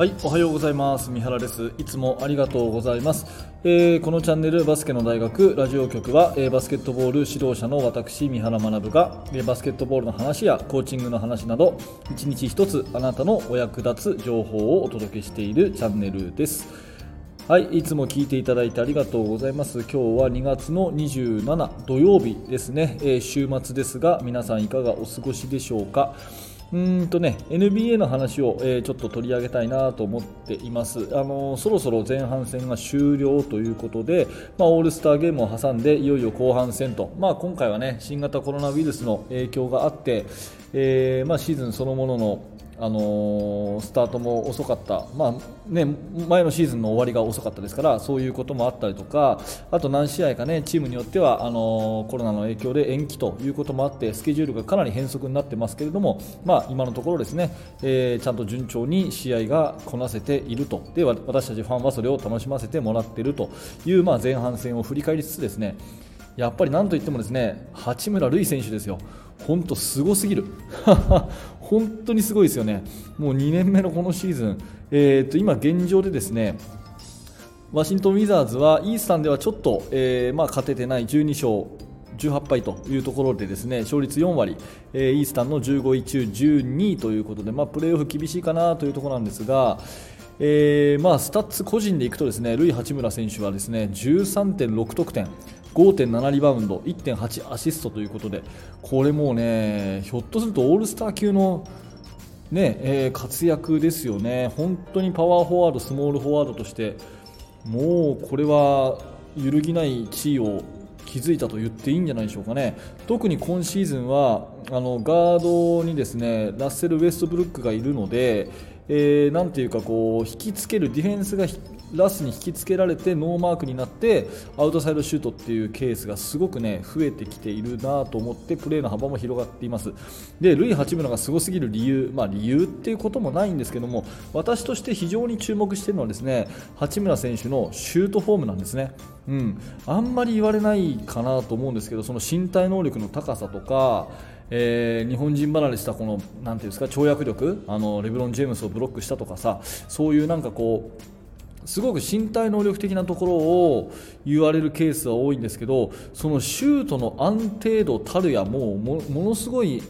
はい、おはようございます。三原です。いつもありがとうございます。えーこのチャンネルバスケの大学ラジオ局は、えーバスケットボール指導者の私三原学が、えーバスケットボールの話やコーチングの話など一日一つあなたのお役立つ情報をお届けしているチャンネルです。はい、いつも聞いていただいてありがとうございます。今日は2月の27土曜日ですね、えー週末ですが皆さんいかがお過ごしでしょうか？うんとね NBA の話を、えーちょっと取り上げたいなと思っています、あのーそろそろ前半戦が終了ということで、まあ、オールスターゲームを挟んでいよいよ後半戦と、まあ、今回はね新型コロナウイルスの影響があって、えーまあ、シーズンそのもののあのースタートも遅かった、まあね、前のシーズンの終わりが遅かったですからそういうこともあったりとかあと何試合か、ね、チームによってはあのーコロナの影響で延期ということもあってスケジュールがかなり変則になってますけれども、まあ、今のところですね、えーちゃんと順調に試合がこなせていると。で私たちファンはそれを楽しませてもらっているという、まあ、前半戦を振り返りつつですねやっぱりなんといってもですね八村塁選手ですよ、本当すごすぎる、本当にすごいですよね、もう2年目のこのシーズン、えー、と今、現状でですねワシントン・ウィザーズはイースタンではちょっと、えーまあ、勝ててない12勝18敗というところでですね勝率4割、えーイースタンの15位中12位ということで、まあ、プレーオフ厳しいかなというところなんですが、えーまあ、スタッツ個人でいくとですね塁・八村選手はですね13.6得点。5.7リバウンド1.8アシストということでこれもうねひょっとするとオールスター級のねえー活躍ですよね、本当にパワーフォワード、スモールフォワードとしてもうこれは揺るぎない地位を築いたと言っていいんじゃないでしょうかね、特に今シーズンはあのガードにですねラッセル・ウェストブルックがいるので、えーなんていうかこう引きつけるディフェンスがラスに引きつけられてノーマークになってアウトサイドシュートっていうケースがすごくね増えてきているなと思ってプレーの幅も広がっています。でルイ・八村がすごすぎる理由、まあ、理由っていうこともないんですけども私として非常に注目しているのはですね八村選手のシュートフォームなんですね、うん、あんまり言われないかなと思うんですけどその身体能力の高さとかえー日本人離れしたこのなんていうんですか跳躍力あのレブロン・ジェームスをブロックしたとかさそういうなんかこうすごく身体能力的なところを言われるケースは多いんですけどそのシュートの安定度たるやもうものすごい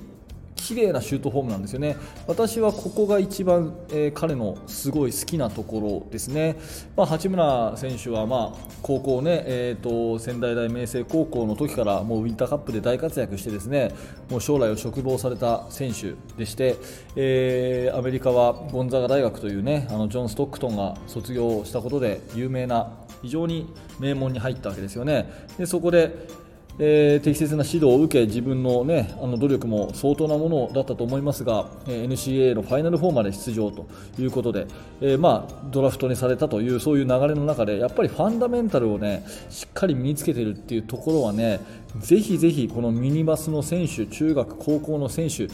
綺麗なシュートフォームなんですよね私はここが一番、えー彼のすごい好きなところですね、まあ、八村選手は、まあ、高校ね、えー、と仙台大明星高校の時からもうウィンターカップで大活躍してですねもう将来を嘱望された選手でして、えーアメリカはゴンザガ大学というねあのジョン・ストックトンが卒業したことで有名な非常に名門に入ったわけですよね。でそこでえー適切な指導を受け自分の,、ね、あの努力も相当なものだったと思いますが、えー NCAA のファイナル4まで出場ということで、えーまあ、ドラフトにされたというそういう流れの中でやっぱりファンダメンタルを、ね、しっかり身につけているっていうところはねぜひぜひこのミニバスの選手中学、高校の選手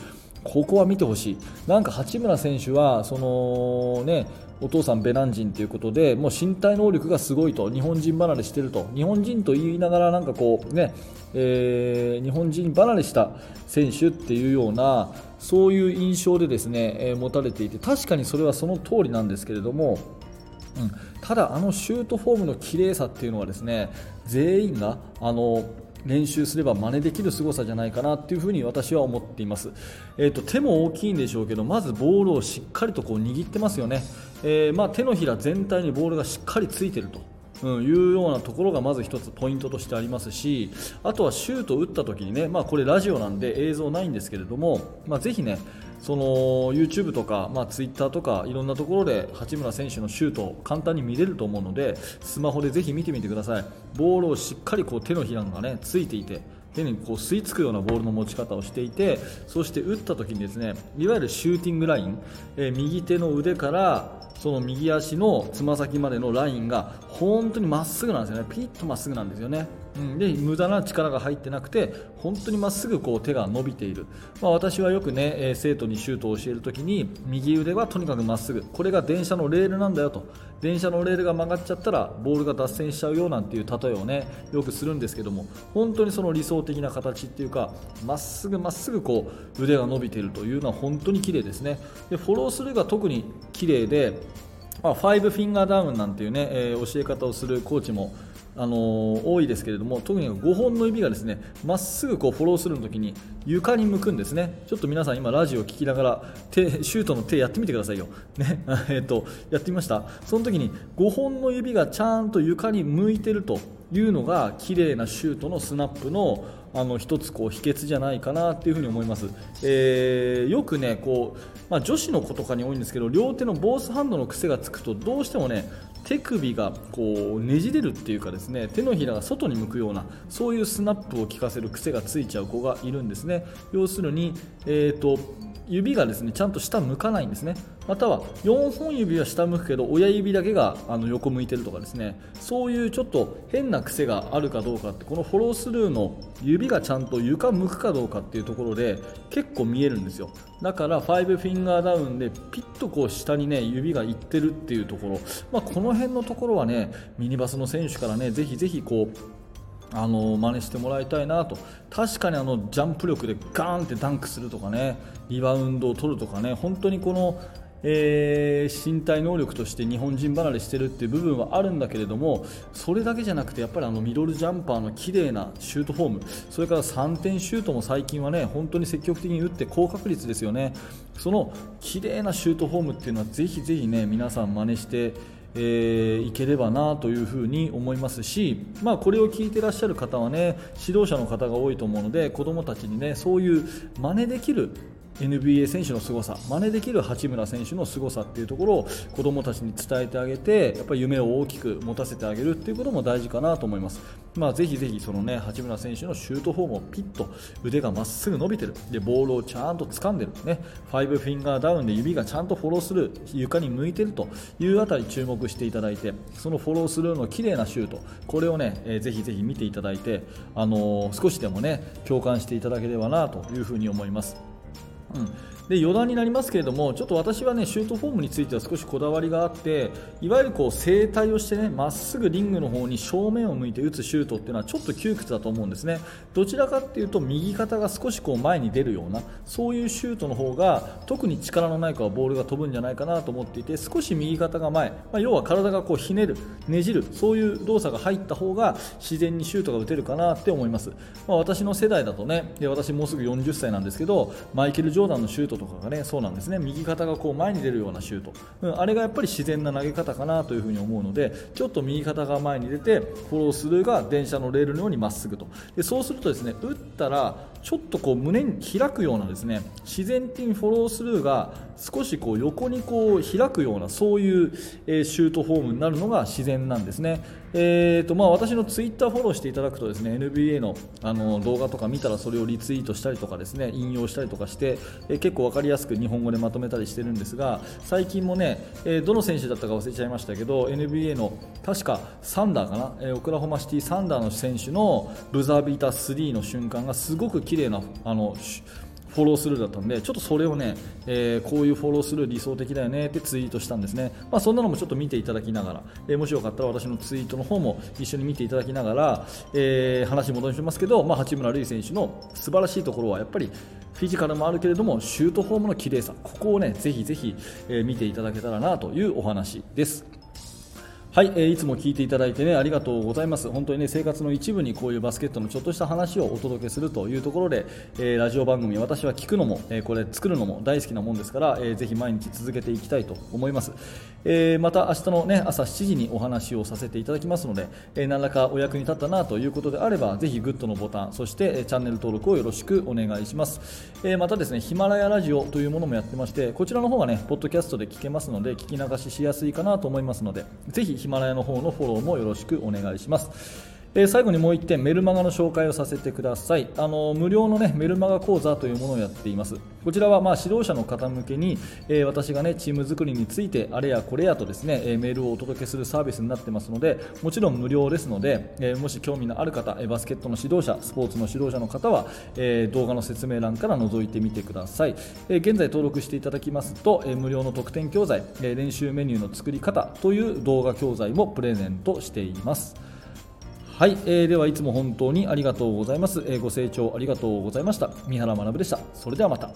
ここは見てほしい、なんか八村選手はその、ね、お父さんベナン人ということでもう身体能力がすごいと日本人離れしてると日本人と言いながらなんかこう、ねえー日本人離れした選手っていうようなそういう印象でですね、えー持たれていて確かにそれはその通りなんですけれども。うん、ただ、あのシュートフォームの綺麗さっていうのはですね全員があの練習すれば真似できる凄さじゃないかなっていうふに私は思っています、えー、と手も大きいんでしょうけどまずボールをしっかりとこう握ってますよね、えーまあ、手のひら全体にボールがしっかりついてると。うん、いうようなところがまず1つポイントとしてありますしあとはシュートを打った時にね、まあ、これラジオなんで映像ないんですけれども、まあ、ぜひねその YouTube とか、まあ、Twitter とかいろんなところで八村選手のシュートを簡単に見れると思うのでスマホでぜひ見てみてください。ボールをしっかりこう手のひらがねついていて手にこう吸い付くようなボールの持ち方をしていてそして打った時にですねいわゆるシューティングライン、えー右手の腕からその右足のつま先までのラインが本当にまっすぐなんですよね。ピッとまっすぐなんですよね、うん、で無駄な力が入ってなくて本当にまっすぐこう手が伸びている、まあ、私はよくね、え生徒にシュートを教えるときに右腕はとにかくまっすぐ。これが電車のレールなんだよと。電車のレールが曲がっちゃったらボールが脱線しちゃうよなんていう例えをねよくするんですけども本当にその理想的な形っていうかまっすぐまっすぐこう腕が伸びているというのは本当に綺麗ですね。でフォロースルーが特に綺麗でまあ、ファイブフィンガーダウンなんていうね、えー、教え方をするコーチもあの、多いですけれども特に5本の指がですねまっすぐこうフォローするの時に床に向くんですね。ちょっと皆さん今ラジオを聞きながら手シュートの手やってみてくださいよ、ね。えーと、やってみました。その時に5本の指がちゃんと床に向いてるというのが綺麗なシュートのスナップのあの一つこう秘訣じゃないかなっていうふに思います、えー、よくねこう、まあ、女子の子とかに多いんですけど両手のボースハンドの癖がつくとどうしてもね手首がこうねじれるっていうかですね手のひらが外に向くようなそういうスナップを効かせる癖がついちゃう子がいるんですね。要するに、えーと指がですねちゃんと下向かないんですね。または4本指は下向くけど親指だけがあの横向いてるとかですね。そういうちょっと変な癖があるかどうかってこのフォロースルーの指がちゃんと床向くかどうかっていうところで結構見えるんですよ。だから5フィンガーダウンでピッとこう下にね指がいってるっていうところ、まあ、この辺のところはねミニバスの選手からねぜひぜひこうあの真似してもらいたいなと。確かにあのジャンプ力でガーンってダンクするとかねリバウンドを取るとかね本当にこの、えー、身体能力として日本人離れしてるっていう部分はあるんだけれどもそれだけじゃなくてやっぱりあのミドルジャンパーの綺麗なシュートフォームそれから3点シュートも最近はね本当に積極的に打って高確率ですよね。その綺麗なシュートフォームっていうのはぜひぜひね皆さん真似してえー、いければなというふうに思いますし、まあ、これを聞いてらっしゃる方はね指導者の方が多いと思うので子どもたちにねそういう真似できる NBA 選手の凄さ真似できる八村選手の凄さっていうところを子どもたちに伝えてあげてやっぱり夢を大きく持たせてあげるっていうことも大事かなと思います、まあ、ぜひぜひその、ね、八村選手のシュートフォームをピッと腕がまっすぐ伸びてる。でボールをちゃんと掴んでる、ね、ファイブフィンガーダウンで指がちゃんとフォローする。床に向いてるというあたり注目していただいてそのフォロースルーの綺麗なシュート。これをね、えー、ぜひぜひ見ていただいて、あのー、少しでもね共感していただければなというふうに思います。うん。で余談になりますけれどもちょっと私はねシュートフォームについては少しこだわりがあっていわゆるこう正対をしてねまっすぐリングの方に正面を向いて打つシュートっていうのはちょっと窮屈だと思うんですね。どちらかっていうと右肩が少しこう前に出るようなそういうシュートの方が特に力のない子はボールが飛ぶんじゃないかなと思っていて少し右肩が前、まあ、要は体がこうひねるねじるそういう動作が入った方が自然にシュートが打てるかなって思います、まあ、私の世代だとねで私もうすぐ40歳なんですけどマイケル・ジョーダンのシュートとかがねそうなんですね。右肩がこう前に出るようなシュート、うん、あれがやっぱり自然な投げ方かなというふに思うのでちょっと右肩が前に出てフォロースルーが電車のレールのようにまっすぐと。でそうするとですね打ったらちょっとこう胸に開くようなですね自然的にフォロースルーが少しこう横にこう開くようなそういう、えシュートフォームになるのが自然なんですね。えーとまあ、私のツイッターフォローしていただくとですね NBA のあの動画とか見たらそれをリツイートしたりとかですね引用したりとかして、え結構分かりやすく日本語でまとめたりしてるんですが最近もね、えどの選手だったか忘れちゃいましたけど NBA の確かサンダーかな、えオクラホマシティサンダーの選手のブザービーター3の瞬間がすごく綺麗なあのフォロースルーだったんでちょっとそれをね、えー、こういうフォロースルー理想的だよねってツイートしたんですね、まあ、そんなのもちょっと見ていただきながら、えー、もしよかったら私のツイートの方も一緒に見ていただきながら、えー、話戻しますけど、まあ、八村塁選手の素晴らしいところはやっぱりフィジカルもあるけれどもシュートフォームの綺麗さここをねぜひぜひ、え見ていただけたらなというお話です。はい、えー、いつも聞いていただいてねありがとうございます。本当にね生活の一部にこういうバスケットのちょっとした話をお届けするというところで、えー、ラジオ番組私は聞くのも、えー、これ作るのも大好きなもんですから、えー、ぜひ毎日続けていきたいと思います、えー、また明日のね朝7時にお話をさせていただきますので、えー、何らかお役に立ったなということであればぜひグッドのボタンそして、えー、チャンネル登録をよろしくお願いします、えー、またですねヒマラヤラジオというものもやってましてこちらの方がねポッドキャストで聞けますので聞き流ししやすいかなと思いますのでぜひヒマラヤの方のフォォローもよろしくお願いします。え最後にもう1点メルマガの紹介をさせてください。あの無料の、ね、メルマガ講座というものをやっています。こちらはまあ指導者の方向けに、えー、私が、ね、チーム作りについてあれやこれやとですね、え、メールをお届けするサービスになってますのでもちろん無料ですので、え、もし興味のある方えバスケットの指導者スポーツの指導者の方は、え動画の説明欄から覗いてみてください、え現在登録していただきますと、え無料の特典教材、え練習メニューの作り方という動画教材もプレゼントしています。はい、えー、ではいつも本当にありがとうございます、えー、ご清聴ありがとうございました。三原学でした。それではまた。